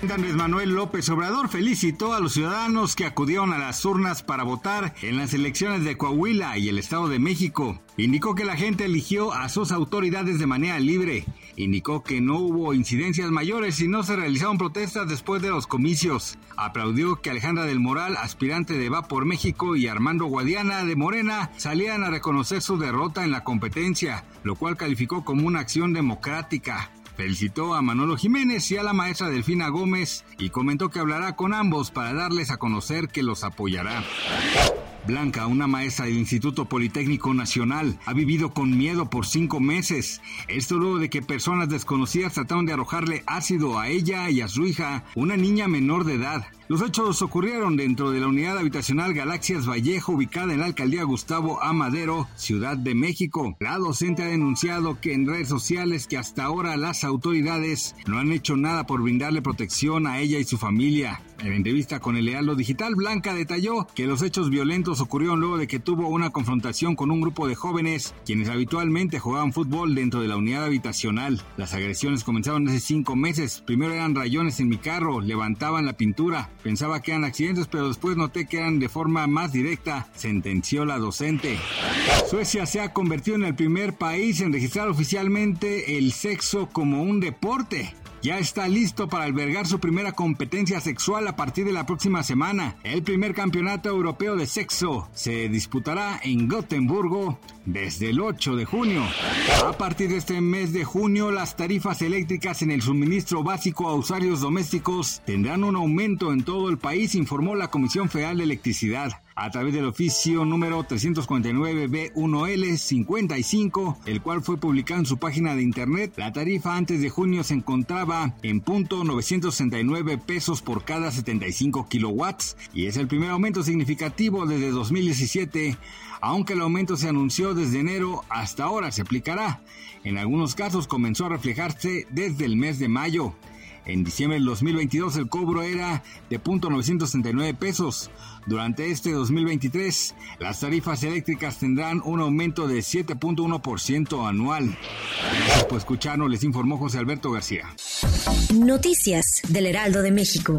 Andrés Manuel López Obrador felicitó a los ciudadanos que acudieron a las urnas para votar en las elecciones de Coahuila y el Estado de México. Indicó que la gente eligió a sus autoridades de manera libre. Indicó que no hubo incidencias mayores y no se realizaron protestas después de los comicios. Aplaudió que Alejandra del Moral, aspirante de Va por México, y Armando Guadiana de Morena salieran a reconocer su derrota en la competencia, lo cual calificó como una acción democrática. Felicitó a Manolo Jiménez y a la maestra Delfina Gómez y comentó que hablará con ambos para darles a conocer que los apoyará. Blanca, una maestra del Instituto Politécnico Nacional, ha vivido con miedo por cinco meses. Esto luego de que personas desconocidas trataron de arrojarle ácido a ella y a su hija, una niña menor de edad. Los hechos ocurrieron dentro de la unidad habitacional Galaxias Vallejo, ubicada en la alcaldía Gustavo Amadero, Ciudad de México. La docente ha denunciado que en redes sociales que hasta ahora las autoridades no han hecho nada por brindarle protección a ella y su familia. En entrevista con el Lealdo Digital, Blanca detalló que los hechos violentos ocurrieron luego de que tuvo una confrontación con un grupo de jóvenes quienes habitualmente jugaban fútbol dentro de la unidad habitacional. Las agresiones comenzaron hace cinco meses. Primero eran rayones en mi carro, levantaban la pintura. Pensaba que eran accidentes, pero después noté que eran de forma más directa, sentenció la docente. Suecia se ha convertido en el primer país en registrar oficialmente el sexo como un deporte ya está listo para albergar su primera competencia sexual a partir de la próxima semana. El primer campeonato europeo de sexo se disputará en Gotemburgo desde el 8 de junio. A partir de este mes de junio, las tarifas eléctricas en el suministro básico a usuarios domésticos tendrán un aumento en todo el país, informó la Comisión Federal de Electricidad a través del oficio número 349B1L55, el cual fue publicado en su página de internet. La tarifa antes de junio se encontraba en punto 969 pesos por cada 75 kilowatts y es el primer aumento significativo desde 2017, aunque el aumento se anunció desde enero hasta ahora se aplicará. En algunos casos comenzó a reflejarse desde el mes de mayo. En diciembre del 2022 el cobro era de .969 pesos. Durante este 2023, las tarifas eléctricas tendrán un aumento de 7.1% anual. Gracias por escucharnos, les informó José Alberto García. Noticias del Heraldo de México.